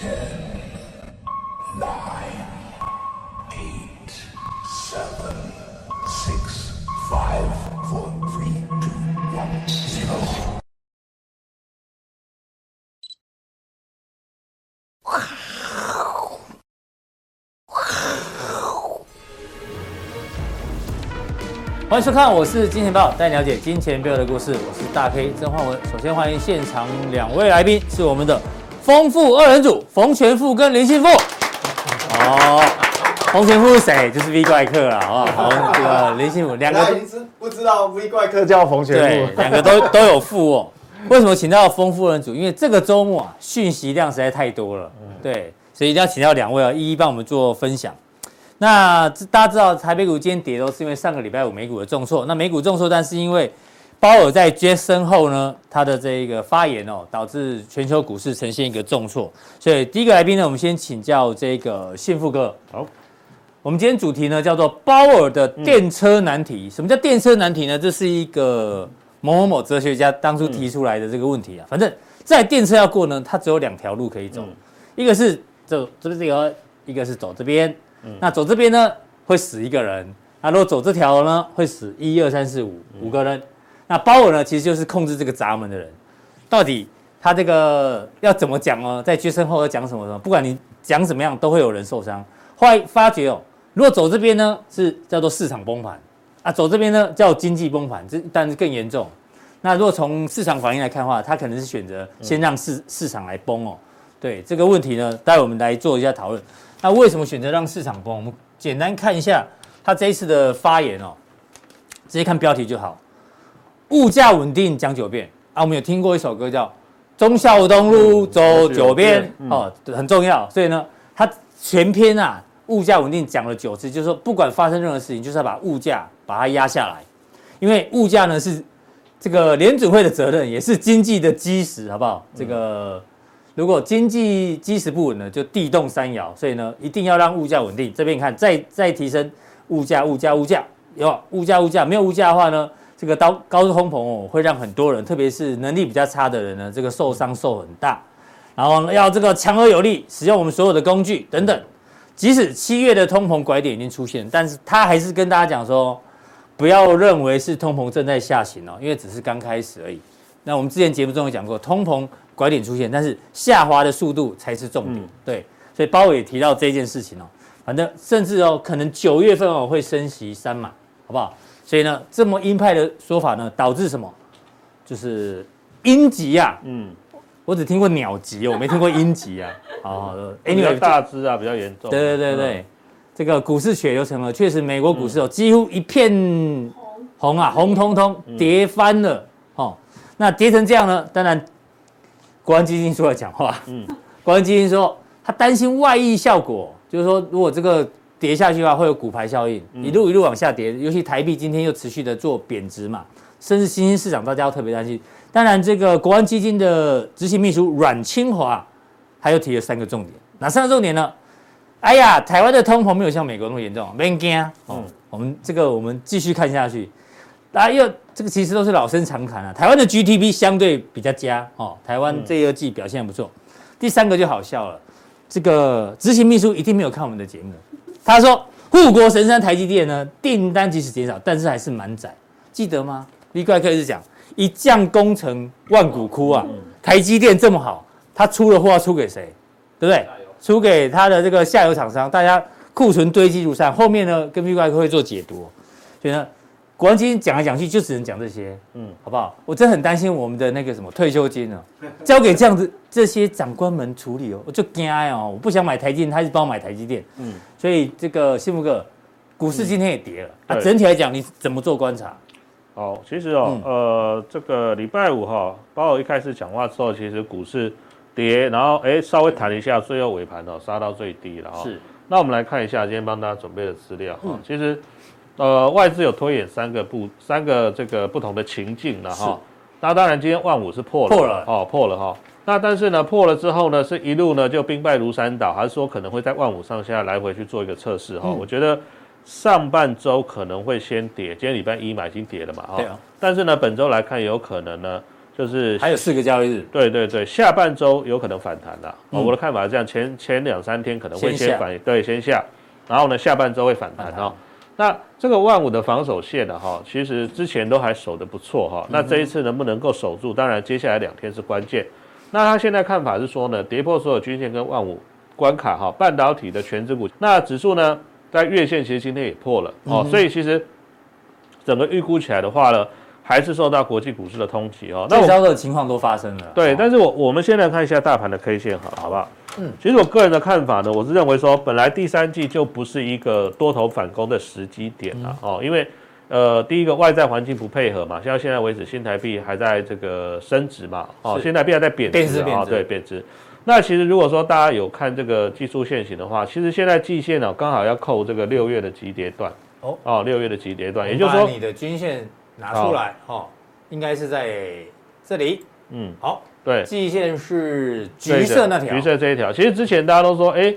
欢迎收看，我是金钱豹，带你了解金钱背后的故事。我是大 K 曾焕文。首先欢迎现场两位来宾，是我们的丰富二人组，冯全富跟林信富。哦，冯全富是谁？就是 V 怪客了，好不好？好，这个林信富两个不知道 V 怪客叫冯全富，对，两个都都有富哦。为什么请到丰富二人组？因为这个周末啊，讯息量实在太多了，对，所以一定要请到两位啊，一一帮我们做分享。那大家知道台北股今天跌都是因为上个礼拜五美股的重挫。那美股重挫，但是因为鲍尔在 Jackson 后呢，他的这个发言哦，导致全球股市呈现一个重挫。所以第一个来宾呢，我们先请教这个信富哥。好，我们今天主题呢叫做鲍尔的电车难题。什么叫电车难题呢？这是一个某某某哲学家当初提出来的这个问题啊。反正在电车要过呢，它只有两条路可以走，一个是走这边这个，一个是走这边。那走这边呢，会死一个人；那如果走这条呢，会死一二三四五五个人。那鲍尔呢，其实就是控制这个闸门的人。到底他这个要怎么讲哦？在决胜后要讲什么什么？不管你讲怎么样，都会有人受伤。后来发觉哦，如果走这边呢，是叫做市场崩盘啊；走这边呢，叫经济崩盘，这但是更严重。那如果从市场反应来看的话，他可能是选择先让市市场来崩哦。对这个问题呢，待会我们来做一下讨论。那为什么选择让市场崩？我们简单看一下他这一次的发言哦，直接看标题就好。物价稳定讲九遍啊，我们有听过一首歌叫《忠孝东路走九遍》哦，很重要。所以呢，它全篇啊，物价稳定讲了九次，就是说不管发生任何事情，就是要把物价把它压下来，因为物价呢是这个联准会的责任，也是经济的基石，好不好？这个。如果经济基石不稳呢，就地动山摇，所以呢，一定要让物价稳定。这边你看，再再提升物价，物价，物价，有物价，物价，没有物价的话呢，这个高高通膨哦，会让很多人，特别是能力比较差的人呢，这个受伤受很大。然后呢，要这个强而有力，使用我们所有的工具等等。即使七月的通膨拐点已经出现，但是他还是跟大家讲说，不要认为是通膨正在下行哦，因为只是刚开始而已。那我们之前节目中有讲过，通膨。拐点出现，但是下滑的速度才是重点。嗯、对，所以包伟也提到这件事情哦。反正甚至哦，可能九月份哦会升息三码，好不好？所以呢，这么鹰派的说法呢，导致什么？就是鹰急啊。嗯，我只听过鸟急，我没听过鹰急啊。好好的，因为大只啊，比较严重。对对对对，嗯、这个股市血流成河，确实美国股市哦几乎一片红啊，红彤彤，跌翻了。哦，那跌成这样呢，当然。国安基金出来讲话，嗯，国安基金说他担心外溢效果，就是说如果这个跌下去的话，会有骨牌效应，一路一路往下跌。尤其台币今天又持续的做贬值嘛，甚至新兴市场大家要特别担心。当然，这个国安基金的执行秘书阮清华，他又提了三个重点。哪三个重点呢？哎呀，台湾的通膨没有像美国那么严重，别惊哦。我们这个我们继续看下去。大家又这个其实都是老生常谈啊。台湾的 GDP 相对比较佳哦，台湾这一季表现不错。第三个就好笑了，这个执行秘书一定没有看我们的节目。他说护国神山台积电呢，订单即使减少，但是还是蛮窄，记得吗李怪客是讲一将功成万骨枯啊，台积电这么好，他出了货要出给谁？对不对？出给他的这个下游厂商，大家库存堆积如山，后面呢跟 V 怪客会做解读，所以呢。国安基金讲来讲去就只能讲这些，嗯，好不好？我真的很担心我们的那个什么退休金啊，交给这样子这些长官们处理哦，我就惊哦，我不想买台积电，他一直帮我买台积电，嗯，所以这个信福哥，股市今天也跌了，嗯、啊，整体来讲你怎么做观察？哦，其实哦，嗯、呃，这个礼拜五哈，包括一开始讲话之后，其实股市跌，然后哎稍微弹一下，最后尾盘哦杀到最低了哈。是，那我们来看一下今天帮大家准备的资料哈，嗯、其实。呃，外资有推演三个不三个这个不同的情境了哈。那当然今天万五是破了，破了哦，破了哈。那但是呢，破了之后呢，是一路呢就兵败如山倒，还是说可能会在万五上下来回去做一个测试哈？嗯、我觉得上半周可能会先跌，今天礼拜一嘛已经跌了嘛哈。对啊。但是呢，本周来看有可能呢，就是还有四个交易日，对对对，下半周有可能反弹的。哦，我的看法是这样，前前两三天可能会先反，对，先下，然后呢，下半周会反弹哦。那这个万五的防守线呢，哈，其实之前都还守得不错哈。那这一次能不能够守住？当然，接下来两天是关键。那他现在看法是说呢，跌破所有均线跟万五关卡哈，半导体的全指股，那指数呢，在月线其实今天也破了哦，所以其实整个预估起来的话呢，还是受到国际股市的通缉哦。那这的情况都发生了。对，但是我我们先来看一下大盘的 K 线，好，好不好？嗯，其实我个人的看法呢，我是认为说，本来第三季就不是一个多头反攻的时机点了哦，因为呃，第一个外在环境不配合嘛，像现在为止新台币还在这个升值嘛，哦，新台币还在贬值啊，对，贬值。那其实如果说大家有看这个技术线型的话，其实现在季线呢刚好要扣这个六月的急跌段。哦，哦，六月的急跌段，也就是说你的均线拿出来哦，应该是在这里，嗯，好。对，季线是橘色那条，橘色这一条。其实之前大家都说，哎，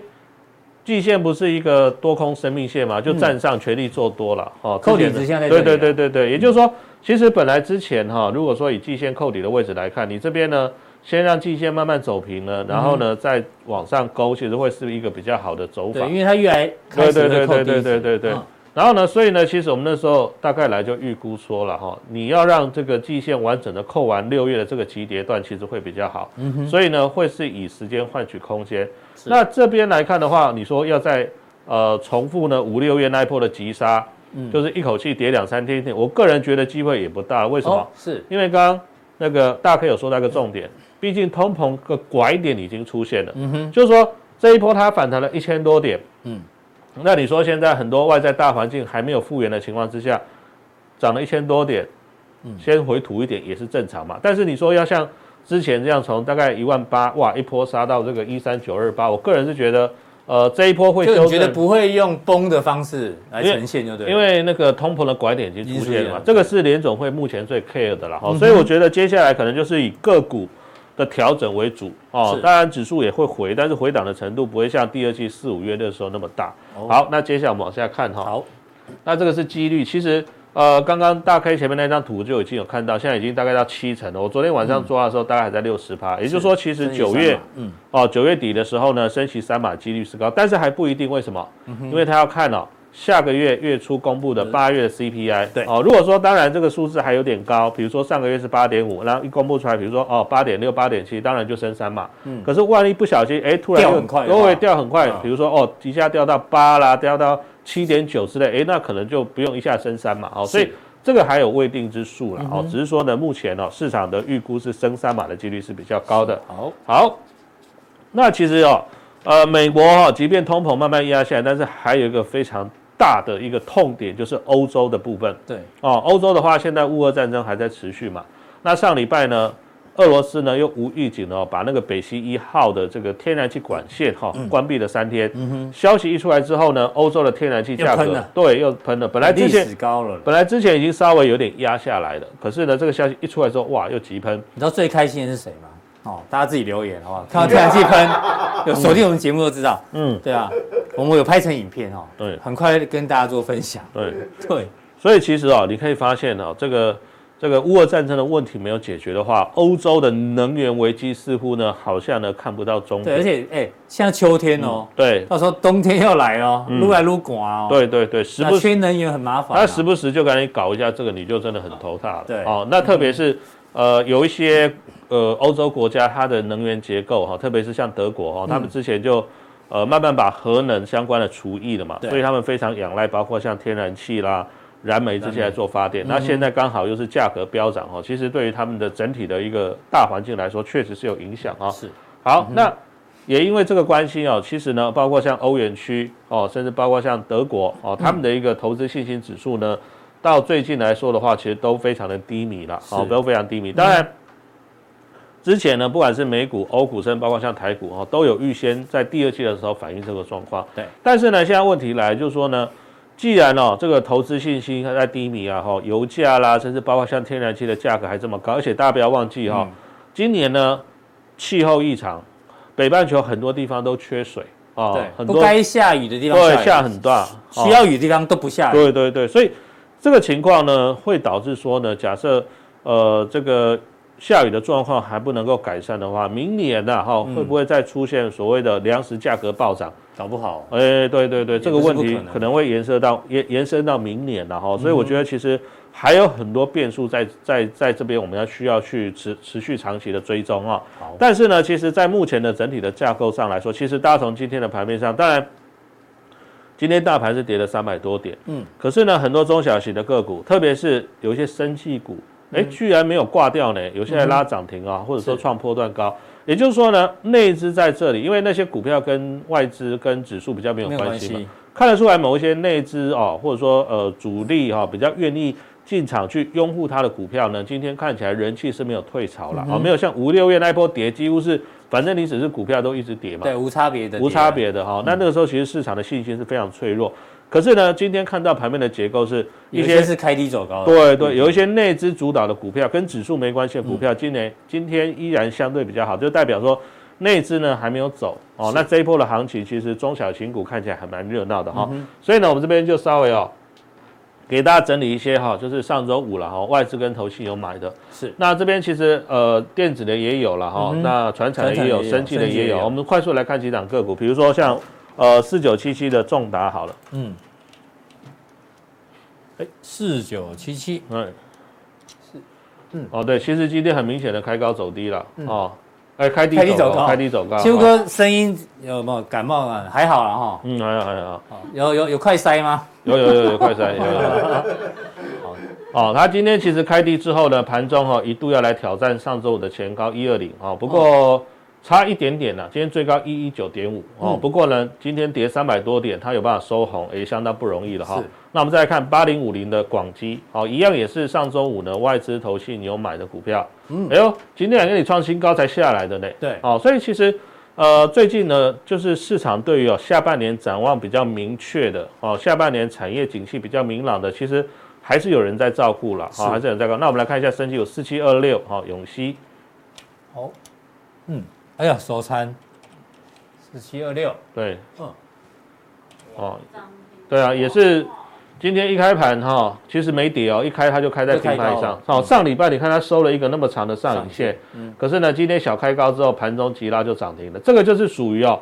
季线不是一个多空生命线嘛，就站上全力做多了。哦，扣底直线在这里。对对对对对，也就是说，其实本来之前哈，如果说以季线扣底的位置来看，你这边呢，先让季线慢慢走平了，然后呢再往上勾，其实会是一个比较好的走法。对，因为它越来。对对对对对对对。然后呢，所以呢，其实我们那时候大概来就预估说了哈，你要让这个季线完整的扣完六月的这个急跌段，其实会比较好。嗯哼。所以呢，会是以时间换取空间。是。那这边来看的话，你说要在呃重复呢五六月那一波的急杀，嗯，就是一口气跌两三天，我个人觉得机会也不大。为什么？哦、是因为刚刚那个大 K 有说到一个重点，毕竟通膨个拐点已经出现了。嗯哼。就是说这一波它反弹了一千多点。嗯。那你说现在很多外在大环境还没有复原的情况之下，涨了一千多点，嗯，先回吐一点也是正常嘛。但是你说要像之前这样从大概一万八哇一波杀到这个一三九二八，我个人是觉得，呃，这一波会就你觉得不会用崩的方式来呈现就对，因为那个通膨的拐点已经出现了嘛，这个是联总会目前最 care 的了哈，所以我觉得接下来可能就是以个股。的调整为主哦，当然指数也会回，但是回档的程度不会像第二季四五月的时候那么大。好，那接下来我们往下看哈。好，那这个是几率，其实呃，刚刚大 K 前面那张图就已经有看到，现在已经大概到七成了。我昨天晚上抓的时候，大概还在六十趴，也就是说，其实九月，嗯，哦，九月底的时候呢，升息三码几率是高，但是还不一定，为什么？因为他要看哦。下个月月初公布的八月 CPI，对哦，如果说当然这个数字还有点高，比如说上个月是八点五，然后一公布出来，比如说哦八点六、八点七，当然就升三嘛。嗯，可是万一不小心，哎，突然又都会掉很快，比如说哦一下掉到八啦，掉到七点九之类，哎，那可能就不用一下升三嘛。哦，所以这个还有未定之数了。哦，只是说呢，目前哦市场的预估是升三码的几率是比较高的。好，好，那其实哦，呃，美国哈，即便通膨慢慢压下来，但是还有一个非常。大的一个痛点就是欧洲的部分。对哦，欧洲的话，现在乌俄战争还在持续嘛。那上礼拜呢，俄罗斯呢又无预警哦，把那个北溪一号的这个天然气管线哈、哦嗯、关闭了三天。嗯哼。消息一出来之后呢，欧洲的天然气价格对又喷了。本来之前高了，本来之前已经稍微有点压下来了，可是呢，这个消息一出来之后，哇，又急喷。你知道最开心的是谁吗？哦，大家自己留言好不好？看到天然气喷，有锁定我们节目都知道。嗯，对啊，我们有拍成影片哦。对，很快跟大家做分享。对对，所以其实哦，你可以发现哦，这个这个乌俄战争的问题没有解决的话，欧洲的能源危机似乎呢，好像呢看不到终点。对，而且哎，现在秋天哦，对，到时候冬天要来哦，撸来撸寡哦。对对对，时不缺能源很麻烦。那时不时就赶紧搞一下这个，你就真的很头大了。对哦，那特别是呃，有一些。呃，欧洲国家它的能源结构哈，特别是像德国哈，他们之前就呃慢慢把核能相关的除役了嘛，所以他们非常仰赖包括像天然气啦、燃煤这些来做发电。那现在刚好又是价格飙涨哦，其实对于他们的整体的一个大环境来说，确实是有影响啊。是。好，那也因为这个关系哦，其实呢，包括像欧元区哦，甚至包括像德国哦，他们的一个投资信心指数呢，到最近来说的话，其实都非常的低迷了，哦，都非常低迷。当然。之前呢，不管是美股、欧股，甚至包括像台股哈，都有预先在第二季的时候反映这个状况。对。但是呢，现在问题来就是说呢，既然哦这个投资信心还在低迷啊，哈，油价啦，甚至包括像天然气的价格还这么高，而且大家不要忘记哈，今年呢气候异常，北半球很多地方都缺水啊，对，很多不该下雨的地方对下很大，需要雨的地方都不下雨。对对对，所以这个情况呢，会导致说呢，假设呃这个。下雨的状况还不能够改善的话，明年呢，哈，会不会再出现所谓的粮食价格暴涨？搞不好，哎，对对对，这个问题可能会延伸到延延伸到明年了哈。所以我觉得其实还有很多变数在在在这边，我们要需要去持持续长期的追踪啊。好，但是呢，其实，在目前的整体的架构上来说，其实大家从今天的盘面上，当然，今天大盘是跌了三百多点，嗯，可是呢，很多中小型的个股，特别是有一些生技股。哎，居然没有挂掉呢，有些还拉涨停啊，或者说创波段高。也就是说呢，内资在这里，因为那些股票跟外资跟指数比较没有关系嘛，看得出来某一些内资哦，或者说呃主力哈比较愿意进场去拥护它的股票呢，今天看起来人气是没有退潮了啊，没有像五六月那一波跌，几乎是反正你只是股票都一直跌嘛，对，无差别的，无差别的哈。那那个时候其实市场的信心是非常脆弱。可是呢，今天看到盘面的结构是一些是开低走高的，对对，有一些内资主导的股票跟指数没关系的股票，今年今天依然相对比较好，就代表说内资呢还没有走哦。那这一波的行情其实中小型股看起来还蛮热闹的哈。所以呢，我们这边就稍微哦给大家整理一些哈，就是上周五了哈，外资跟投信有买的，是。那这边其实呃电子的也有了哈，那传产的也有，生技的也有。我们快速来看几档个股，比如说像。呃，四九七七的重达好了，嗯，哎，四九七七，嗯，是，嗯，哦，对，其实今天很明显的开高走低了，哦，哎，开低走高，开低走高，秋哥声音有没有感冒啊？还好了哈，嗯，还好还好，有有有快塞吗？有有有有快塞，有有 他今天其实开低之后呢，盘中哈一度要来挑战上周五的前高一二零啊，不过。差一点点了，今天最高一一九点五哦。不过呢，今天跌三百多点，它有办法收红，也相当不容易了哈。是那我们再来看八零五零的广基，好，一样也是上周五呢外资投信有买的股票。嗯，哎呦，今天两个你创新高才下来的呢。对，哦，所以其实呃最近呢，就是市场对于哦下半年展望比较明确的哦，下半年产业景气比较明朗的，其实还是有人在照顾了，好是，还是有人在照顾。那我们来看一下，升级有四七二六，哈，永熙，好，嗯。哎呀，收餐四七二六，对，嗯，哦，对啊，也是今天一开盘哈，其实没跌哦，一开它就开在平台上。哦，上礼拜你看它收了一个那么长的上影线，嗯，可是呢，今天小开高之后，盘中急拉就涨停了，这个就是属于哦。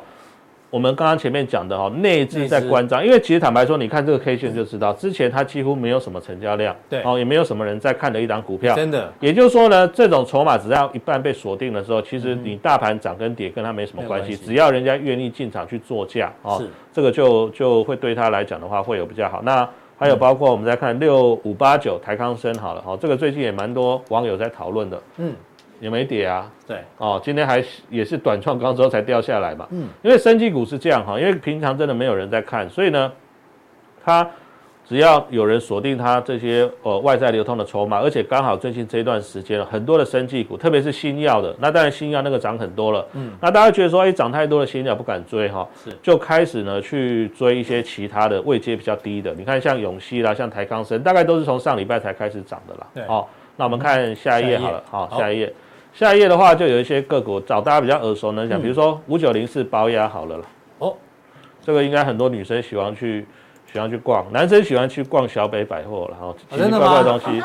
我们刚刚前面讲的哈，内资在关张，因为其实坦白说，你看这个 K 线就知道，之前它几乎没有什么成交量，对，哦，也没有什么人在看的一档股票，真的。也就是说呢，这种筹码只要一半被锁定的时候，其实你大盘涨跟跌跟它没什么关系，只要人家愿意进场去做价，哦，是。这个就就会对他来讲的话会有比较好。那还有包括我们再看六五八九台康生好了，哈，这个最近也蛮多网友在讨论的，嗯。也没跌啊，对，哦，今天还也是短创高之后才掉下来嘛，嗯，因为生技股是这样哈，因为平常真的没有人在看，所以呢，它只要有人锁定它这些呃外在流通的筹码，而且刚好最近这一段时间很多的生技股，特别是新药的，那当然新药那个涨很多了，嗯，那大家觉得说，哎，涨太多的新药不敢追哈，是，就开始呢去追一些其他的位阶比较低的，你看像永熙啦，像台康生，大概都是从上礼拜才开始涨的啦，对，哦，那我们看下一页好了，好，下一页。下一页的话，就有一些个股找大家比较耳熟能详，比如说五九零四宝雅好了啦。哦，这个应该很多女生喜欢去喜欢去逛，男生喜欢去逛小北百货，然后奇奇怪怪的东西。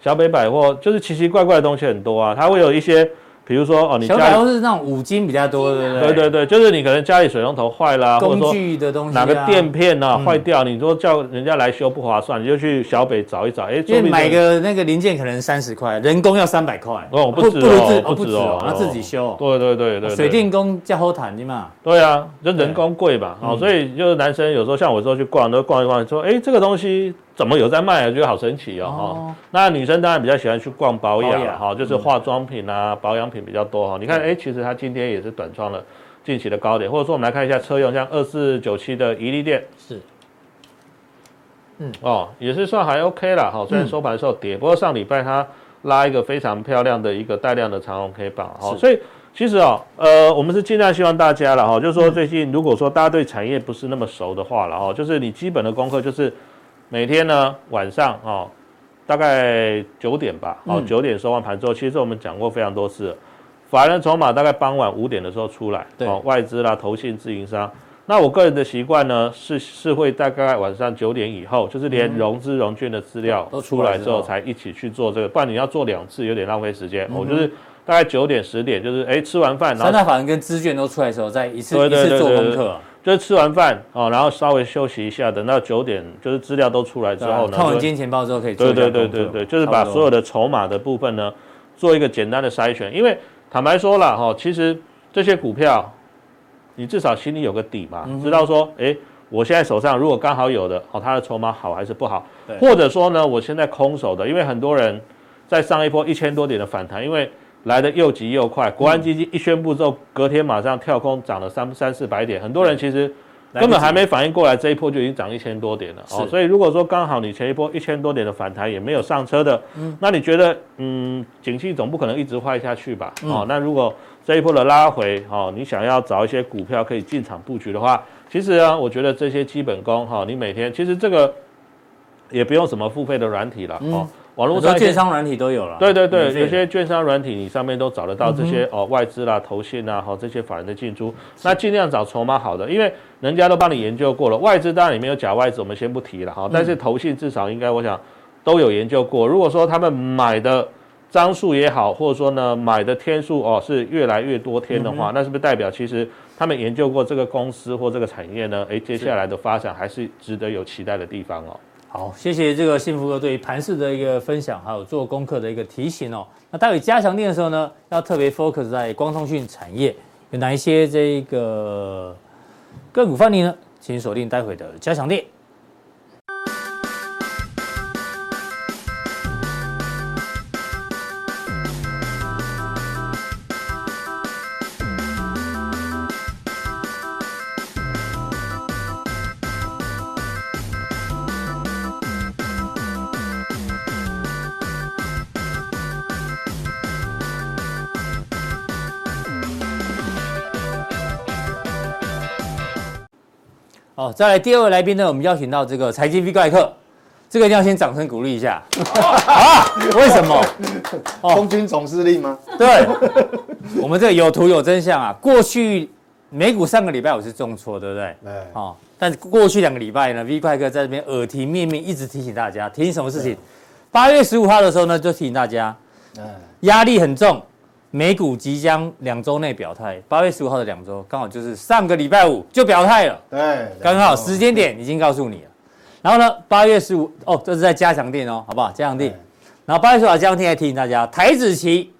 小北百货就是奇奇怪怪的东西很多啊，它会有一些。比如说哦，你家都是那种五金比较多，对不对？对对对，就是你可能家里水龙头坏了，工具的东西，哪个垫片呐坏掉，你说叫人家来修不划算，你就去小北找一找，哎，因为买个那个零件可能三十块，人工要三百块，哦，不止哦，不止哦，要自己修，对对对对，水电工叫好谈的嘛，对啊，就人工贵吧，哦，所以就是男生有时候像我说去逛，都逛一逛，说哎，这个东西。怎么有在卖啊？觉得好神奇哦！哦，那女生当然比较喜欢去逛保养哈，就是化妆品啊、保养品比较多哈。你看，哎，其实它今天也是短创了近期的高点，或者说我们来看一下车用，像二四九七的宜利电是，嗯哦，也是算还 OK 啦。哈。虽然收盘的时候跌，不过上礼拜它拉一个非常漂亮的一个带量的长红 K 棒哈。所以其实啊，呃，我们是尽量希望大家了哈，就是说最近如果说大家对产业不是那么熟的话了哈，就是你基本的功课就是。每天呢晚上哦，大概九点吧，哦九点收完盘之后，其实我们讲过非常多次，法人筹码大概傍晚五点的时候出来，对，哦外资啦、投信、自营商，那我个人的习惯呢，是是会大概晚上九点以后，就是连融资融券的资料都出来之后，才一起去做这个，不然你要做两次有点浪费时间。我就是大概九点十点，就是哎吃完饭，然后三大法人跟资券都出来的时候，再一次一次做功课。就是吃完饭哦，然后稍微休息一下，等到九点，就是资料都出来之后呢，看完今天钱报之后可以做。对对对对对，就是把所有的筹码的部分呢，做一个简单的筛选。因为坦白说了哈，其实这些股票。你至少心里有个底嘛，知道说，哎，我现在手上如果刚好有的，哦，它的筹码好还是不好？或者说呢，我现在空手的，因为很多人在上一波一千多点的反弹，因为来的又急又快，国安基金一宣布之后，隔天马上跳空涨了三三四百点，很多人其实根本还没反应过来，这一波就已经涨一千多点了哦。所以如果说刚好你前一波一千多点的反弹也没有上车的，那你觉得，嗯，景气总不可能一直坏下去吧？哦，那如果这一波的拉回，哦，你想要找一些股票可以进场布局的话，其实啊，我觉得这些基本功，哈，你每天其实这个也不用什么付费的软体了，哦，网络上券商软体都有了。对对对，有些券商软体你上面都找得到这些哦，外资啦、投信啊，哈，这些法人的进出，那尽量找筹码好的，因为人家都帮你研究过了。外资当然里面有假外资，我们先不提了哈，但是投信至少应该我想都有研究过。如果说他们买的。张数也好，或者说呢，买的天数哦是越来越多天的话，嗯、那是不是代表其实他们研究过这个公司或这个产业呢？诶，接下来的发展还是值得有期待的地方哦。好，谢谢这个幸福哥对于盘势的一个分享，还有做功课的一个提醒哦。那待会加强练的时候呢，要特别 focus 在光通讯产业有哪一些这个个股范例呢？请锁定待会的加强练。再来第二位来宾呢，我们邀请到这个财经 V 怪客，这个一定要先掌声鼓励一下啊！为什么？哦，空军总司令吗？对，我们这个有图有真相啊。过去美股上个礼拜我是重挫，对不对？对。哦，但是过去两个礼拜呢，V 怪客在这边耳提面命，一直提醒大家，提醒什么事情？八月十五号的时候呢，就提醒大家，压力很重。美股即将两周内表态，八月十五号的两周刚好就是上个礼拜五就表态了，对，刚好时间点已经告诉你了。然后呢，八月十五哦，这是在加强店哦，好不好？加强店。然后八月十五号加强錠还提醒大家，台子期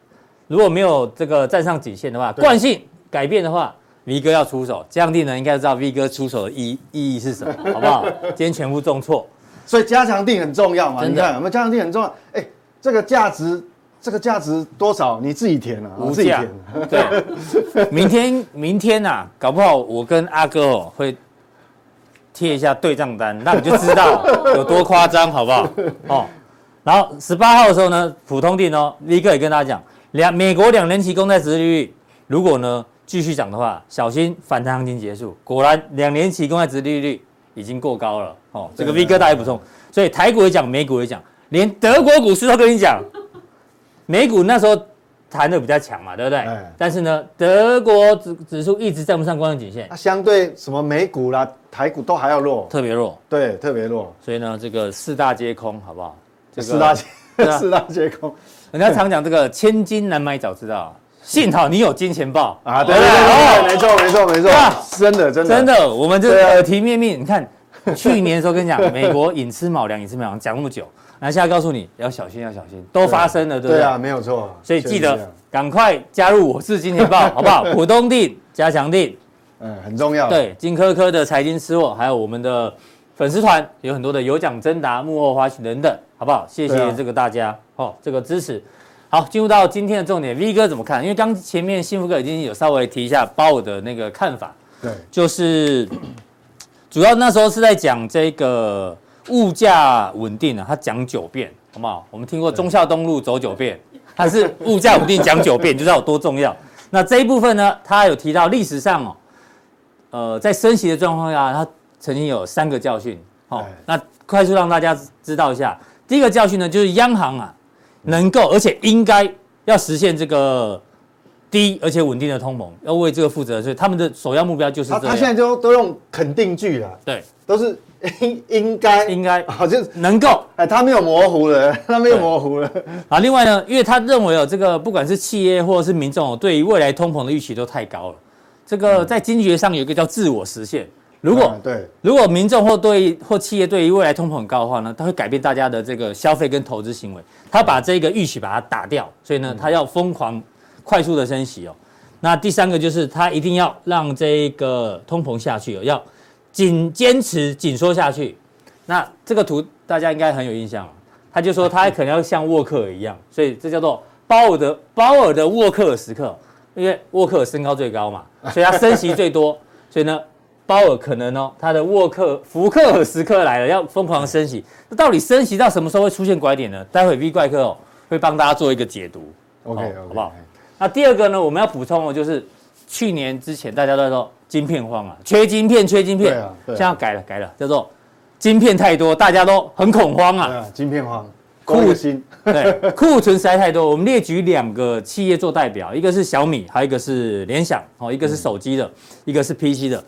如果没有这个站上颈线的话，惯性改变的话，V 哥要出手。加强錠呢，应该知道 V 哥出手的意意义是什么，好不好？今天全部重挫，所以加强定很重要嘛？的你看，我们加强定很重要。哎，这个价值。这个价值多少？你自己填啊，无价自己填。对，明天明天呐、啊，搞不好我跟阿哥哦会贴一下对账单，那你就知道 有多夸张，好不好？哦，然后十八号的时候呢，普通錠哦，V 哥也跟大家讲，两美国两年期公债殖利率如果呢继续涨的话，小心反弹行情结束。果然两年期公债殖利率已经过高了哦，这个 V 哥大家补充。所以台股也讲，美股也讲，连德国股市都跟你讲。美股那时候弹的比较强嘛，对不对？哎、但是呢，德国指指数一直站不上关键颈线，它相对什么美股啦、台股都还要弱，特别弱。对，特别弱。所以呢，这个四大皆空，好不好？这个、四大皆 四大皆空。人家常讲这个千金难买早知道，幸好你有金钱豹啊！对对对，哦、没错没错没错，啊、真的真的真的，我们这个耳提面命，你看 去年的时候跟你讲，美国寅吃卯粮，寅吃卯粮，讲那么久。那现在告诉你要小心，要小心，都发生了，对不对？对啊，没有错。所以记得赶快加入我是金钱豹，好不好？普通錠加强定，嗯，很重要。对，金科科的财经吃货，还有我们的粉丝团，有很多的有奖征答、幕后花絮等等，好不好？谢谢这个大家哦，这个支持。好，进入到今天的重点，V 哥怎么看？因为刚前面幸福哥已经有稍微提一下鲍尔的那个看法，对，就是主要那时候是在讲这个。物价稳定啊，他讲九遍，好不好？我们听过忠孝东路走九遍，他是物价稳定讲九遍，就知道有多重要。那这一部分呢，他有提到历史上哦，呃，在升息的状况下，他曾经有三个教训。好，那快速让大家知道一下，第一个教训呢，就是央行啊，能够而且应该要实现这个低而且稳定的通膨，要为这个负责，所以他们的首要目标就是这样。他现在都都用肯定句了，对，都是应 应该应该 好，就能够。哎，他没有模糊了，他没有模糊了。啊，另外呢，因为他认为哦这个，不管是企业或者是民众，对于未来通膨的预期都太高了。这个在经济学上有一个叫自我实现。如果对，如果民众或对或企业对于未来通膨很高的话呢，他会改变大家的这个消费跟投资行为，他把这个预期把它打掉，所以呢，他要疯狂快速的升息哦。那第三个就是他一定要让这个通膨下去哦，要紧坚持紧缩下去。那这个图大家应该很有印象，他就说他还可能要像沃克尔一样，所以这叫做鲍尔的鲍尔的沃克尔时刻，因为沃克尔身高最高嘛，所以他升息最多，所以呢。鲍尔可能哦，他的沃克福克尔时刻来了，要疯狂升息。那到底升息到什么时候会出现拐点呢？待会 V 怪客哦会帮大家做一个解读。OK，, okay 好不好？那第二个呢，我们要补充的就是去年之前大家都在说晶片荒啊，缺晶片，缺晶片。对啊，对啊，现在要改了，改了，叫做晶片太多，大家都很恐慌啊。对啊，晶片荒，库存对库存实在太多。我们列举两个企业做代表，一个是小米，还有一个是联想，哦，一个是手机的，嗯、一个是 PC 的。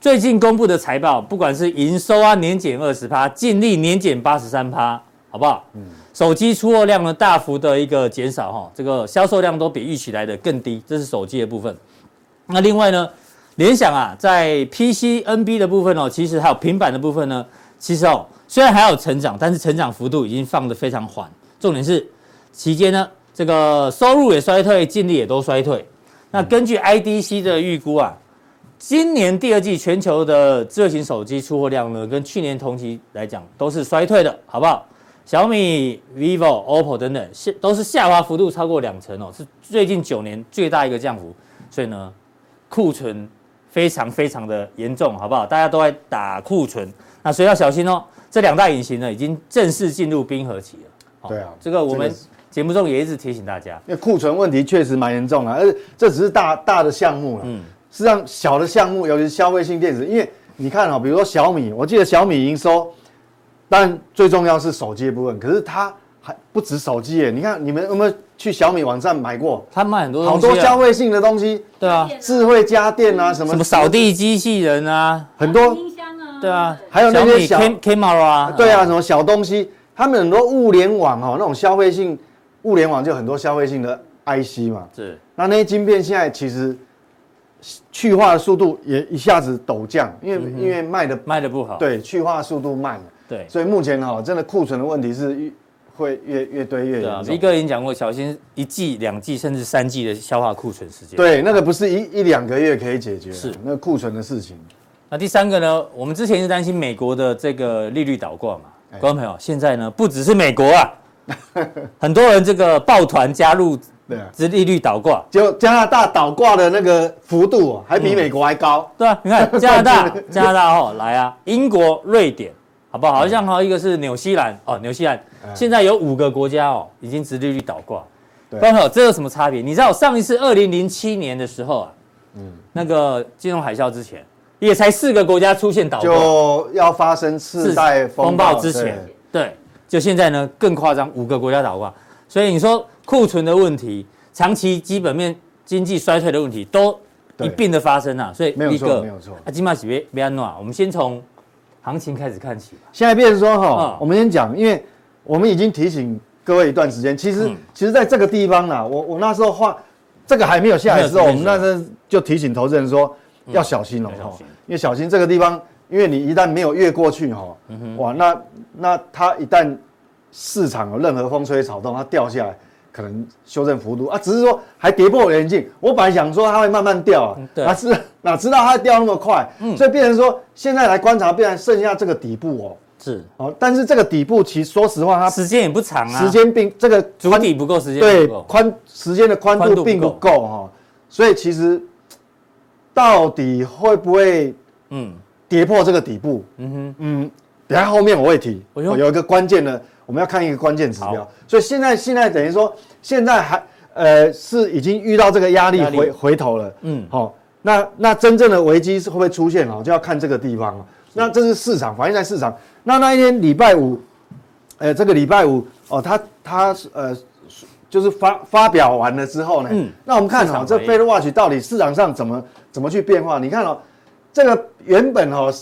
最近公布的财报，不管是营收啊，年减二十趴，净利年减八十三趴，好不好？嗯。手机出货量呢，大幅的一个减少哈，这个销售量都比预期来的更低，这是手机的部分。那另外呢，联想啊，在 PC、NB 的部分哦，其实还有平板的部分呢，其实哦，虽然还有成长，但是成长幅度已经放得非常缓。重点是期间呢，这个收入也衰退，净利也都衰退。那根据 IDC 的预估啊。今年第二季全球的智慧型手机出货量呢，跟去年同期来讲都是衰退的，好不好？小米、vivo、OPPO 等等，下都是下滑幅度超过两成哦，是最近九年最大一个降幅。所以呢，库存非常非常的严重，好不好？大家都在打库存，那所以要小心哦。这两大隐形呢，已经正式进入冰河期了。对啊，这个我们节目中也一直提醒大家，因为库存问题确实蛮严重的，而且这只是大大的项目了。嗯。实际上，小的项目，尤其是消费性电子，因为你看啊，比如说小米，我记得小米营收，但最重要是手机的部分。可是它还不止手机耶，你看你们有没有去小米网站买过？他卖很多东西，好多消费性的东西。对啊，智慧家电啊，什么什么扫地机器人啊，很多冰箱啊，对啊，还有那些小 camera 啊，对啊，什么小东西，他们很多物联网哦，那种消费性物联网就很多消费性的 IC 嘛。是，那那些晶片现在其实。去化的速度也一下子陡降，因为、嗯、因为卖的卖的不好，对，去化速度慢了，对，所以目前哈，真的库存的问题是越会越越堆越严重。一哥已经讲过，小心一季、两季甚至三季的消化库存时间。对，那个不是一一两个月可以解决，是那个库存的事情。那第三个呢？我们之前是担心美国的这个利率倒挂嘛，观众朋友，现在呢不只是美国啊，很多人这个抱团加入。对啊，殖利率倒挂，就加拿大倒挂的那个幅度还比美国还高。嗯、对啊，你看加拿大，加拿大哦，来啊，英国、瑞典，好不好？好像哈，一个是纽西兰哦，纽西兰现在有五个国家哦，已经直利率倒挂。对，朋友，这有什么差别？你知道上一次二零零七年的时候啊，嗯，那个金融海啸之前，也才四个国家出现倒挂，就要发生次贷风暴之前，对，就现在呢更夸张，五个国家倒挂，所以你说。库存的问题，长期基本面经济衰退的问题，都一并的发生啊。所以没有错，没有错。啊，金马喜别别安诺，我们先从行情开始看起吧。现在变成说哈，我们先讲，因为我们已经提醒各位一段时间，其实其实在这个地方呢，我我那时候画这个还没有下来的时候，我们那时候就提醒投资人说要小心了哈，因为小心这个地方，因为你一旦没有越过去哈，哇，那那它一旦市场有任何风吹草动，它掉下来。可能修正幅度啊，只是说还跌破眼镜。我本来想说它会慢慢掉啊，哪知哪知道它掉那么快，嗯，所以变成说现在来观察，变成剩下这个底部哦，是。哦，但是这个底部其实说实话，它时间也不长啊，时间并这个主底不够时间，对，宽时间的宽度并不够哈，所以其实到底会不会嗯。跌破这个底部？嗯哼，嗯，等下后面我会提，我有一个关键的。我们要看一个关键指标，所以现在现在等于说，现在还呃是已经遇到这个压力回回头了，嗯，好，那那真正的危机是会不会出现啊？就要看这个地方了。那这是市场反映在市场。那那一天礼拜五，呃，这个礼拜五哦，他他呃就是发发表完了之后呢，嗯，那我们看哦，这 Fed Watch 到底市场上怎么怎么去变化？你看哦，这个原本哦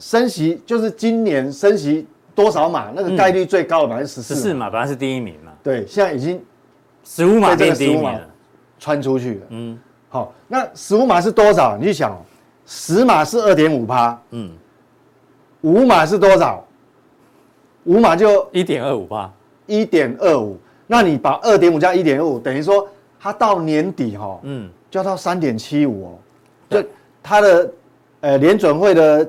升息就是今年升息多少码，那个概率最高的百分之十四，十四码本来是第一名嘛，对，现在已经十五码变第一名了，穿出去了，嗯，好，那十五码是多少？你去想哦，十码是二点五趴，嗯，五码是多少？五码就一点二五趴，一点二五。那你把二点五加一点二五，等于说它到年底哈，嗯，就要到三点七五哦，就它的呃联准会的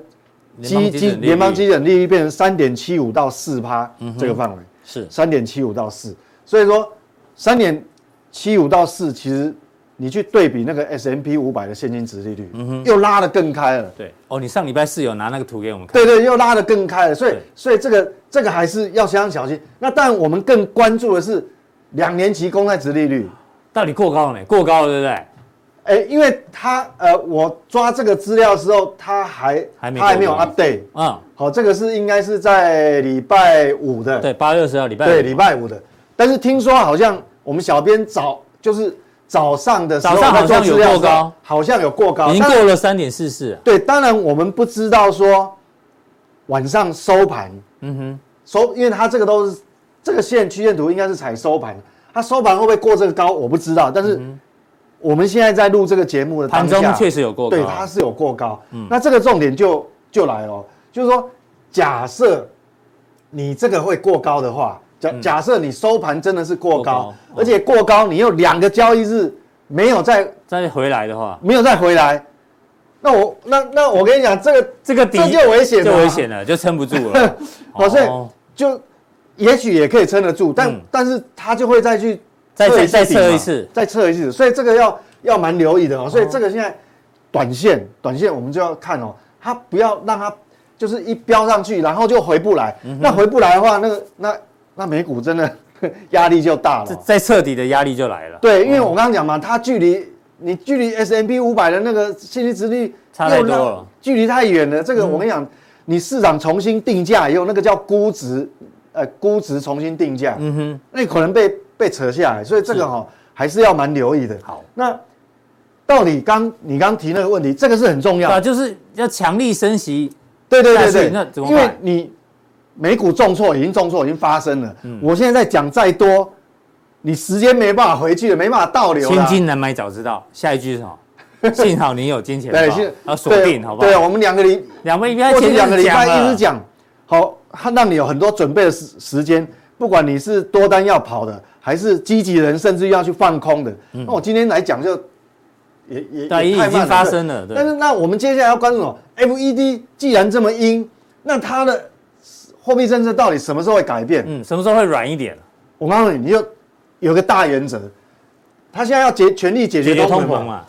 基基联邦基准利率变成三点七五到四趴这个范围是三点七五到四，所以说三点七五到四，其实你去对比那个 S M P 五百的现金值利率，嗯哼，又拉得更开了。对哦，你上礼拜四有拿那个图给我们看，对对，又拉得更开了，所以所以这个。这个还是要相当小心。那但我们更关注的是两年期公债值利率到底过高了没？过高了，对不对？哎，因为他呃，我抓这个资料的时候，他还还没他还没有 update。嗯，好，这个是应该是在礼拜五的。对，八月二十号礼拜五。对，礼拜五的。但是听说好像我们小编早就是早上的时候早上好像有过高，好像有过高，已经过了三点四四。对，当然我们不知道说晚上收盘。嗯哼。收，因为它这个都是这个线曲线图应该是采收盘，它收盘会不会过这个高我不知道，但是我们现在在录这个节目的当下，盘中确实有过高，对，它是有过高。嗯，那这个重点就就来了，就是说，假设你这个会过高的话，假假设你收盘真的是过高，而且过高你又两个交易日没有再再回来的话，没有再回来，那我那那我跟你讲，这个这个底就危险了，就危险了，就撑不住了，好，所以。就也许也可以撑得住，但、嗯、但是他就会再去再再再测一次，再测一次，所以这个要要蛮留意的哦。所以这个现在短线短线我们就要看哦，它不要让它就是一飙上去，然后就回不来。嗯、那回不来的话，那个那那美股真的 压力就大了，再彻底的压力就来了。对，因为我刚刚讲嘛，它距离你距离 S M P 五百的那个现金殖利率差太多了，距离太远了。这个我跟你讲。嗯你市场重新定价以后，那个叫估值，呃，估值重新定价，嗯哼，那可能被被扯下来，所以这个哈、还是要蛮留意的。好，那到底刚你刚提那个问题，这个是很重要的，就是要强力升息，对对对对，那怎么办？因为你美股重挫已经重挫已经发生了，嗯，我现在在讲再多，你时间没办法回去了，没办法倒流。千金难买早知道，下一句是什么？幸好你有金钱对，要锁定，好不好？对，我们两个礼，两个礼拜过去两个礼拜一直讲，好，他让你有很多准备的时时间，不管你是多单要跑的，还是积极人，甚至要去放空的。那我今天来讲就也也太，已经发生了。但是那我们接下来要关注什么？FED 既然这么阴，那它的货币政策到底什么时候会改变？嗯，什么时候会软一点？我告诉你，你就有个大原则，他现在要解全力解决通膨嘛。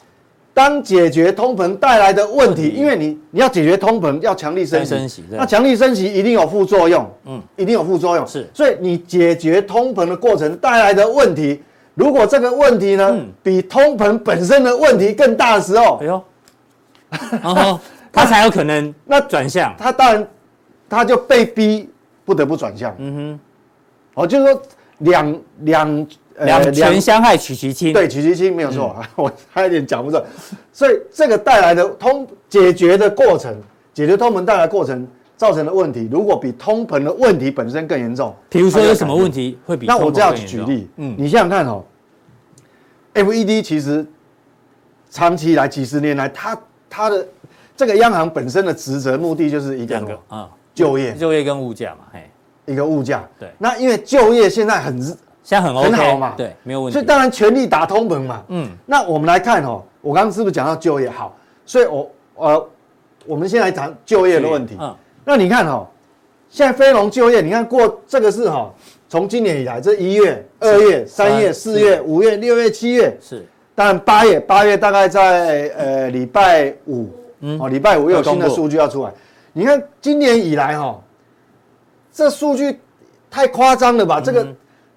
当解决通膨带来的问题，因为你你要解决通膨，要强力升息，那强力升息一定有副作用，嗯，一定有副作用，是，所以你解决通膨的过程带来的问题，如果这个问题呢，比通膨本身的问题更大的时候，哎呦，他才有可能 那转向，他当然他就被逼不得不转向，嗯哼，哦，就是说两两。两全相害取其轻，对，取其轻没有错，我还有点讲不顺，所以这个带来的通解决的过程，解决通膨带来的过程造成的问题，如果比通膨的问题本身更严重，比如说有什么问题会比？那我这样举例，嗯，你想想看哦，FED 其实长期以来几十年来，它它的这个央行本身的职责目的就是一个啊，就业，就业跟物价嘛，嘿，一个物价，对，那因为就业现在很。现在很 OK，很好嘛，对，没有问题。所以当然全力打通膨嘛，嗯。那我们来看哦，我刚刚是不是讲到就业好？所以我呃，我们先来谈就业的问题。嗯。那你看哈，现在非农就业，你看过这个是哈，从今年以来，这一月、二月、三月、四月、五月、六月、七月是。当然八月，八月大概在呃礼拜五，嗯，哦礼拜五又有新的数据要出来。你看今年以来哈，这数据太夸张了吧？这个。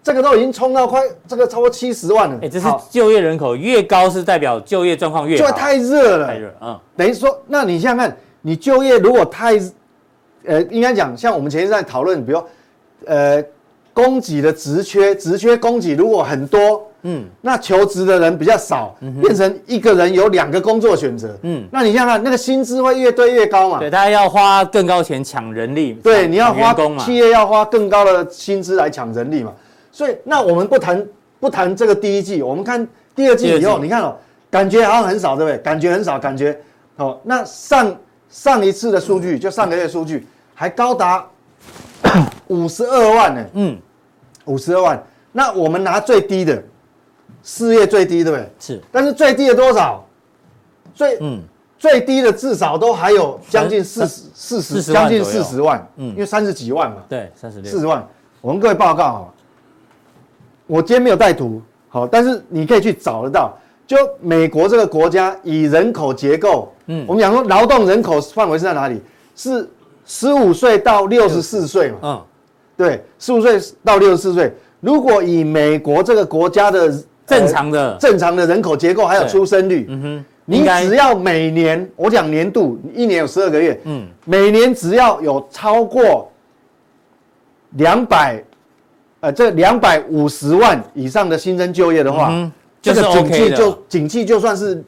这个都已经冲到快这个超过七十万了。哎，这是就业人口越高，是代表就业状况越好。就太热了，太热。嗯，等于说，那你想想看，你就业如果太，呃，应该讲，像我们前一阵在讨论，比如，呃，供给的职缺，职缺供给如果很多，嗯，那求职的人比较少，嗯、变成一个人有两个工作选择，嗯，那你想想，那个薪资会越堆越高嘛？对，大家要花更高钱抢人力，对，你要花企业要花更高的薪资来抢人力嘛。所以，那我们不谈不谈这个第一季，我们看第二季以后，你看哦，感觉好像很少，对不对？感觉很少，感觉哦，那上上一次的数据，就上个月数据还高达 五十二万呢，嗯，五十二万。那我们拿最低的，四月最低，对不对？是。但是最低的多少？最嗯最低的至少都还有将近四十四十将近四十万，嗯，因为三十几万嘛，对，三十六四十万。我们各位报告啊。我今天没有带图，好，但是你可以去找得到。就美国这个国家以人口结构，嗯，我们讲说劳动人口范围是在哪里？是十五岁到六十四岁嘛？嗯，对，十五岁到六十四岁。如果以美国这个国家的正常的正常的人口结构还有出生率，嗯哼，你只要每年我讲年度一年有十二个月，嗯，每年只要有超过两百。呃，这两百五十万以上的新增就业的话，嗯、这个景气就景气就算是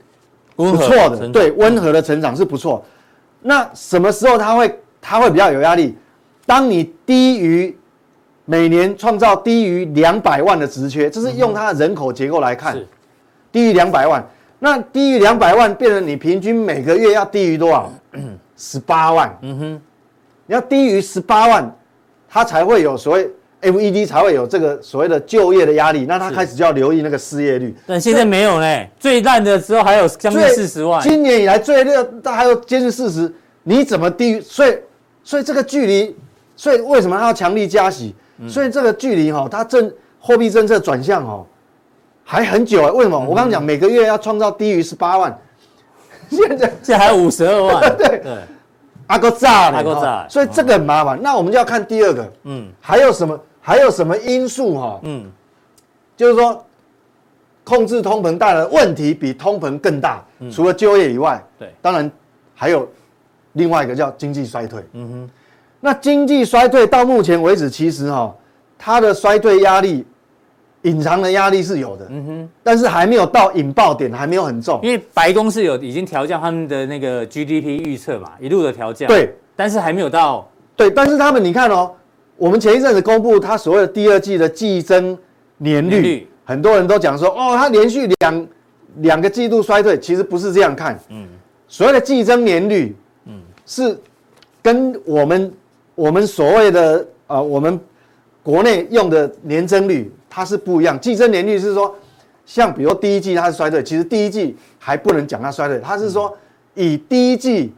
不错的，对，温和的成长是不错。那什么时候它会它会比较有压力？当你低于每年创造低于两百万的职缺，这是用它的人口结构来看，嗯、低于两百万，那低于两百万变成你平均每个月要低于多少？十八万。嗯哼，你要低于十八万，它才会有所谓。FED 才会有这个所谓的就业的压力，那他开始就要留意那个失业率。但现在没有呢，最烂的时候还有将近四十万。今年以来最热，但还有接近四十，你怎么低？所以，所以这个距离，所以为什么他要强力加息？所以这个距离哈，它政货币政策转向哈，还很久啊。为什么？我刚刚讲每个月要创造低于十八万，现在现在还有五十二万。对 对。阿哥炸了，阿哥炸，所以这个很麻烦。那我们就要看第二个，嗯，还有什么？还有什么因素哈？嗯，就是说，控制通膨带来的问题比通膨更大。除了就业以外，对，当然还有另外一个叫经济衰退。嗯哼，那经济衰退到目前为止，其实哈，它的衰退压力，隐藏的压力是有的。嗯哼，但是还没有到引爆点，还没有很重。因为白宫是有已经调降他们的那个 GDP 预测嘛，一路的调降。对，但是还没有到。对，但是他们你看哦。我们前一阵子公布它所谓的第二季的季增年率，率很多人都讲说，哦，它连续两两个季度衰退，其实不是这样看。嗯，所谓的季增年率，嗯，是跟我们我们所谓的呃，我们国内用的年增率，它是不一样。季增年率是说，像比如第一季它是衰退，其实第一季还不能讲它衰退，它是说以第一季，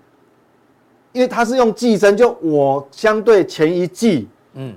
因为它是用季增，就我相对前一季。嗯，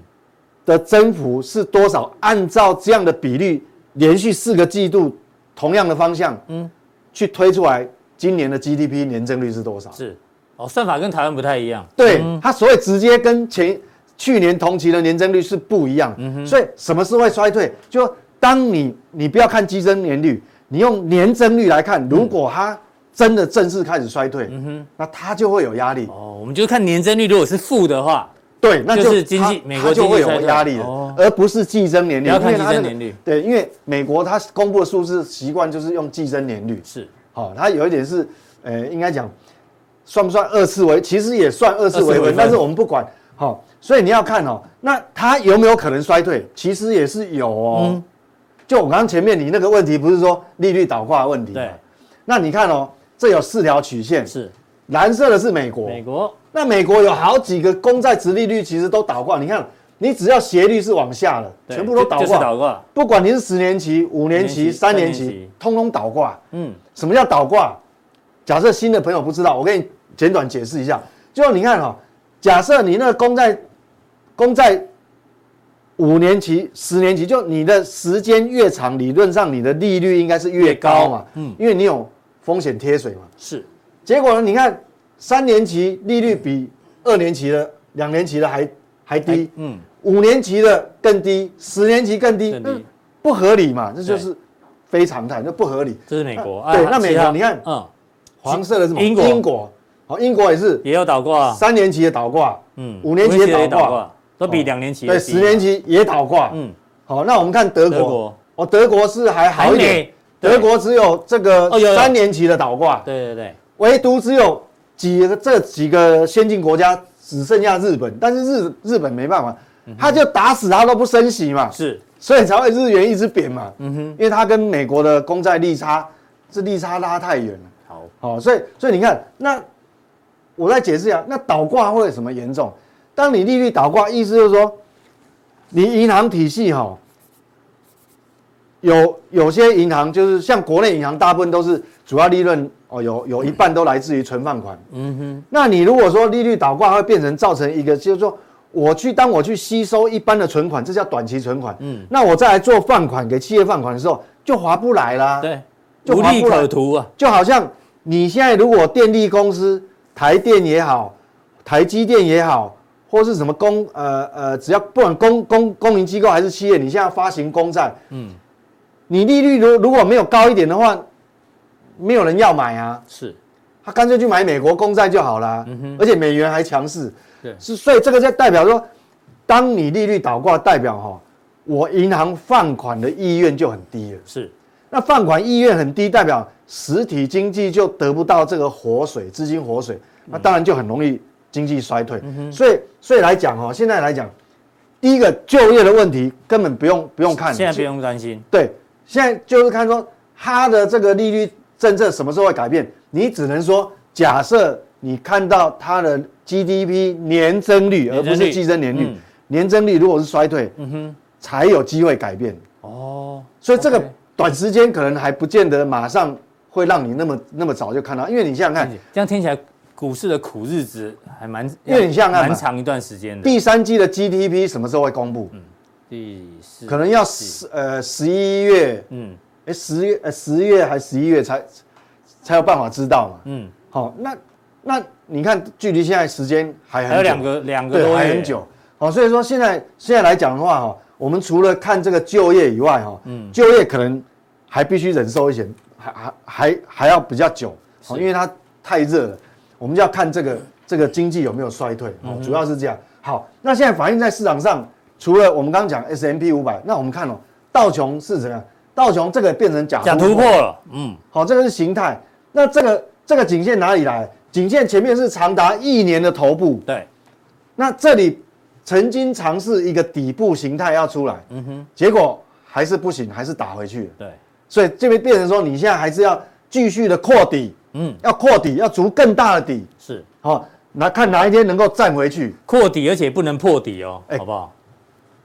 的增幅是多少？按照这样的比率，连续四个季度同样的方向，嗯，去推出来，今年的 GDP 年增率是多少？是，哦，算法跟台湾不太一样。对，嗯、它所以直接跟前去年同期的年增率是不一样。嗯哼，所以什么是会衰退？就当你你不要看基增年率，你用年增率来看，如果它真的正式开始衰退，嗯哼，那它就会有压力。哦，我们就看年增率，如果是负的话。对，那就，就是经济，美国就会有压力的，哦、而不是季增年率。你要看季增年率。对，因为美国它公布的数字习惯就是用季增年率。是，好、哦，它有一点是，呃，应该讲，算不算二次维？其实也算二次维稳，但是我们不管。好、哦，所以你要看哦，那它有没有可能衰退？其实也是有哦。嗯、就我刚刚前面你那个问题，不是说利率倒挂的问题。对。那你看哦，这有四条曲线。是。蓝色的是美国。美国。那美国有好几个公债殖利率其实都倒挂，你看，你只要斜率是往下的，全部都倒挂。不管你是十年期、五年期、三年期，通通倒挂。嗯，什么叫倒挂？假设新的朋友不知道，我给你简短解释一下。就你看哈，假设你那个公债，公债五年期、十年期，就你的时间越长，理论上你的利率应该是越高嘛。嗯，因为你有风险贴水嘛。是。结果呢？你看。三年期利率比二年期的、两年期的还还低，嗯，五年期的更低，十年期更低，不合理嘛？这就是非常态，那不合理。这是美国，对，那美国你看，嗯，黄色的是英国？英国，好，英国也是，也有倒挂，三年期的倒挂，嗯，五年期的倒挂，都比两年期对十年期也倒挂。嗯，好，那我们看德国，哦，德国是还好一点，德国只有这个三年期的倒挂。对对对，唯独只有几个这几个先进国家只剩下日本，但是日日本没办法，他就打死他都不升息嘛。是。所以才会日元一直贬嘛，嗯哼，因为它跟美国的公债利差，这利差拉太远了。好，好，所以所以你看，那我再解释一下，那倒挂会有什么严重？当你利率倒挂，意思就是说，你银行体系哈，有有些银行就是像国内银行，大部分都是主要利润哦，有有一半都来自于存放款。嗯哼，那你如果说利率倒挂，会变成造成一个就是说。我去，当我去吸收一般的存款，这叫短期存款。嗯，那我再来做放款给企业放款的时候，就划不来啦。对，就无利可图啊。就好像你现在如果电力公司，台电也好，台积电也好，或是什么公呃呃，只要不管公公公营机构还是企业，你现在发行公债，嗯，你利率如如果没有高一点的话，没有人要买啊。是，他干脆去买美国公债就好了。而且美元还强势。对，是，所以这个就代表说，当你利率倒挂，代表哈，我银行放款的意愿就很低了。是，那放款意愿很低，代表实体经济就得不到这个活水，资金活水，那当然就很容易经济衰退。嗯、所以，所以来讲哈，现在来讲，第一个就业的问题根本不用不用看，现在不用担心。对，现在就是看说它的这个利率政策什么时候会改变，你只能说假设你看到它的。GDP 年增率，而不是季增年率。年增率如果是衰退，嗯哼，才有机会改变。哦，所以这个短时间可能还不见得马上会让你那么那么早就看到，因为你想想看，这样听起来股市的苦日子还蛮，因为你想想看，蛮长一段时间的。第三季的 GDP 什么时候会公布？嗯，第四，可能要十呃十一月，嗯，哎十月呃十月还十一月才才有办法知道嘛。嗯，好，那那。你看，距离现在时间还很久，还有两个两个多月，还很久。好，所以说现在现在来讲的话，哈，我们除了看这个就业以外，哈，嗯，就业可能还必须忍受一些，还还还还要比较久，好，因为它太热了。我们就要看这个这个经济有没有衰退，哦，主要是这样。好，那现在反映在市场上，除了我们刚刚讲 S M P 五百，那我们看哦，道琼是怎样？道琼这个变成假假突破了，嗯，好，这个是形态。那这个这个颈线哪里来？颈线前面是长达一年的头部，对，那这里曾经尝试一个底部形态要出来，嗯哼，结果还是不行，还是打回去了，对，所以这边变成说你现在还是要继续的扩底，嗯，要扩底，要足更大的底，是，好，那看哪一天能够站回去，扩底，而且不能破底哦，好不好？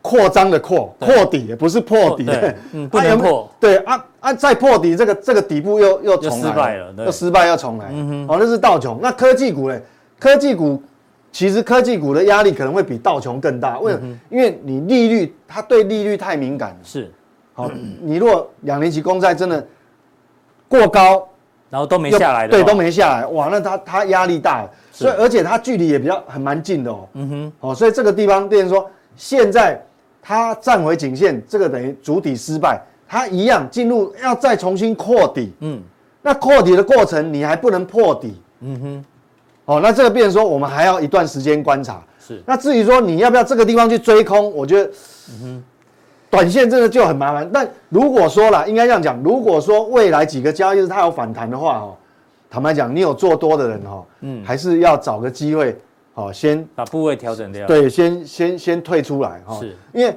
扩张的扩，破底也不是破底，嗯，不能破，对啊啊，再破底，这个这个底部又又重来，失败了，又失败又重来，嗯哼，哦，那是道琼，那科技股呢？科技股其实科技股的压力可能会比道琼更大，为什么？因为你利率，它对利率太敏感了，是，好，你如果两年期公债真的过高，然后都没下来的，对，都没下来，哇，那它它压力大，所以而且它距离也比较很蛮近的哦，嗯哼，哦，所以这个地方变成说现在。它站回颈线，这个等于主底失败，它一样进入要再重新扩底，嗯，那扩底的过程你还不能破底，嗯哼，哦，那这个变成说我们还要一段时间观察，是。那至于说你要不要这个地方去追空，我觉得，嗯哼，短线真的就很麻烦。但如果说啦，应该这样讲，如果说未来几个交易日它有反弹的话，哦，坦白讲，你有做多的人，哦，嗯，还是要找个机会。好，先把部位调整掉。对，先先先退出来哈。是，因为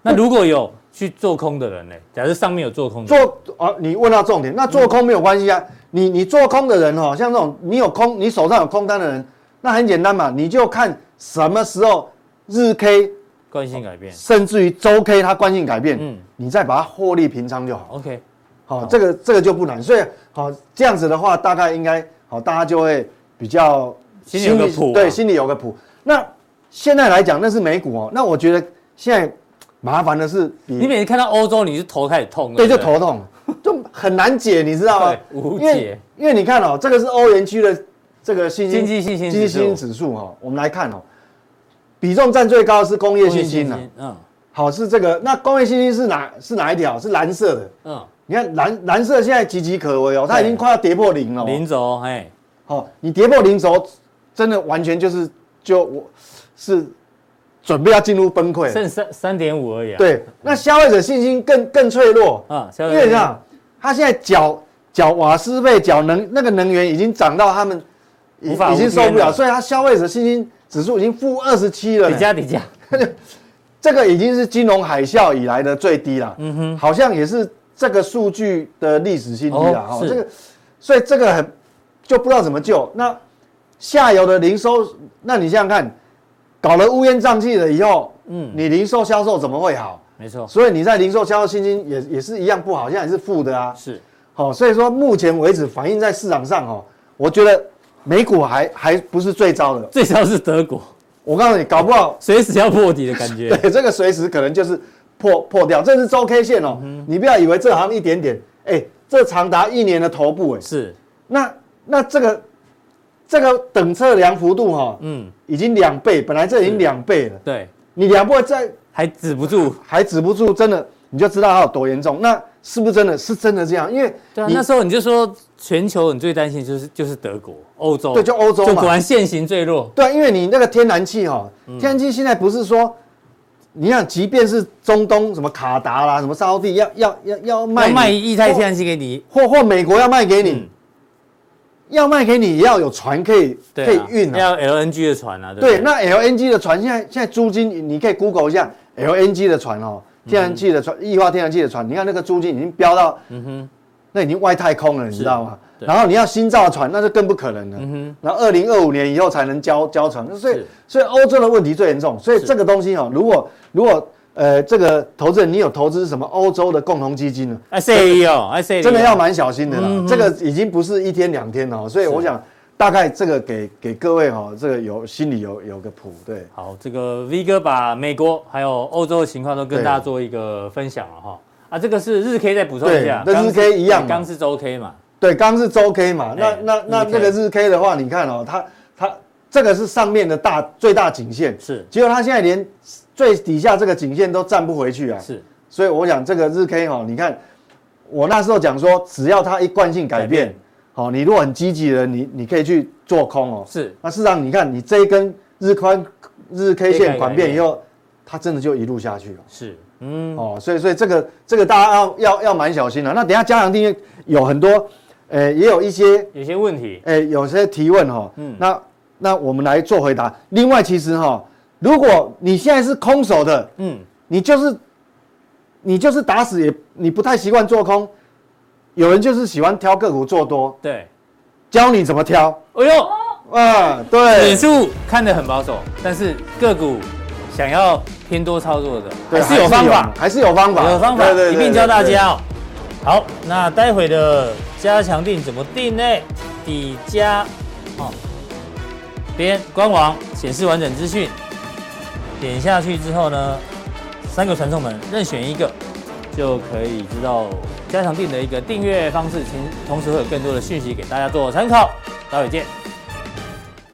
那如果有去做空的人呢？假设上面有做空的，做啊，你问到重点，那做空没有关系啊。你你做空的人哈，像这种你有空，你手上有空单的人，那很简单嘛，你就看什么时候日 K 惯性改变，甚至于周 K 它惯性改变，嗯，你再把它获利平仓就好。OK，好，这个这个就不难。所以好这样子的话，大概应该好，大家就会比较。心里有个谱，对，心里有个谱。那现在来讲，那是美股哦。那我觉得现在麻烦的是，你每次看到欧洲，你是头开始痛，对，就头痛，就很难解，你知道吗？无解。因为你看哦，这个是欧元区的这个信心经济信心经济信心指数哈。我们来看哦，比重占最高的是工业信心呐。嗯。好，是这个。那工业信心是哪是哪一条？是蓝色的。嗯。你看蓝蓝色现在岌岌可危哦，它已经快要跌破零了。零轴，哎。好，你跌破零轴。真的完全就是就我是准备要进入崩溃，剩三三点五而已。对，那消费者信心更更脆弱啊，因为这样，他现在缴缴瓦斯费、缴能那个能源已经涨到他们已已经受不了，所以他消费者信心指数已经负二十七了。底价底价，这个已经是金融海啸以来的最低了。嗯哼，好像也是这个数据的历史新低了。哦，这个，所以这个很就不知道怎么救。那下游的零售，那你想想看。搞了乌烟瘴气了以后，嗯，你零售销售怎么会好？没错，所以你在零售销售信心也也是一样不好，现在也是负的啊。是，好，所以说目前为止反映在市场上哦，我觉得美股还还不是最糟的，最糟是德国。我告诉你，搞不好随时要破底的感觉。对，这个随时可能就是破破掉。这是周 K 线哦，你不要以为这行一点点，哎，这长达一年的头部哎。是，那那这个。这个等测量幅度哈，嗯，已经两倍，本来这已经两倍了。对，你两倍再还止不住，还止不住，真的你就知道它有多严重。那是不是真的是真的这样？因为对啊，那时候你就说全球你最担心就是就是德国、欧洲，对，就欧洲嘛，就果然现行最弱。对，因为你那个天然气哈，天然气现在不是说，你想，即便是中东什么卡达啦，什么沙乌地要要要要卖卖液态天然气给你，或或美国要卖给你。要卖给你，也要有船可以可以运啊，要 LNG 的船啊。对，那 LNG 的船现在现在租金，你可以 Google 一下 LNG 的船哦，天然气的船，液化天然气的船，你看那个租金已经飙到，嗯哼，那已经外太空了，你知道吗？然后你要新造的船，那就更不可能了。嗯哼，然后二零二五年以后才能交交船，所以所以欧洲的问题最严重，所以这个东西哦，如果如果。呃，这个投资人，你有投资什么欧洲的共同基金呢？I say 哦 say 真的要蛮小心的啦。这个已经不是一天两天了，所以我想大概这个给给各位哈，这个有心里有有个谱。对，好，这个 V 哥把美国还有欧洲的情况都跟大家做一个分享了哈。啊，这个是日 K 再补充一下，那日 K 一样，刚是周 K 嘛？对，刚是周 K 嘛。那那那这个日 K 的话，你看哦，它它这个是上面的大最大颈线，是，结果它现在连。最底下这个颈线都站不回去啊！是，所以我想这个日 K 哈，你看我那时候讲说，只要它一惯性改变，好变，你如果很积极的，你你可以去做空哦。是，那事实上你看你这一根日宽日 K 线转变以后，它真的就一路下去了。是，嗯，哦，所以所以这个这个大家要要要蛮小心的。那等下加强錠有很多，呃，也有一些有些问题，呃，有些提问哈，嗯，那那我们来做回答。另外，其实哈。如果你现在是空手的，嗯，你就是，你就是打死也你不太习惯做空，有人就是喜欢挑个股做多，对，教你怎么挑。哎呦，啊，对，指数看得很保守，但是个股想要偏多操作的，还是有方法，还是有方法，有方法，一并教大家哦。好，那待会的加强定怎么定呢？底加，哦，边官网显示完整资讯。点下去之后呢，三个传送门任选一个，就可以知道加强錠的一个订阅方式，请同时会有更多的讯息给大家做参考。待会见。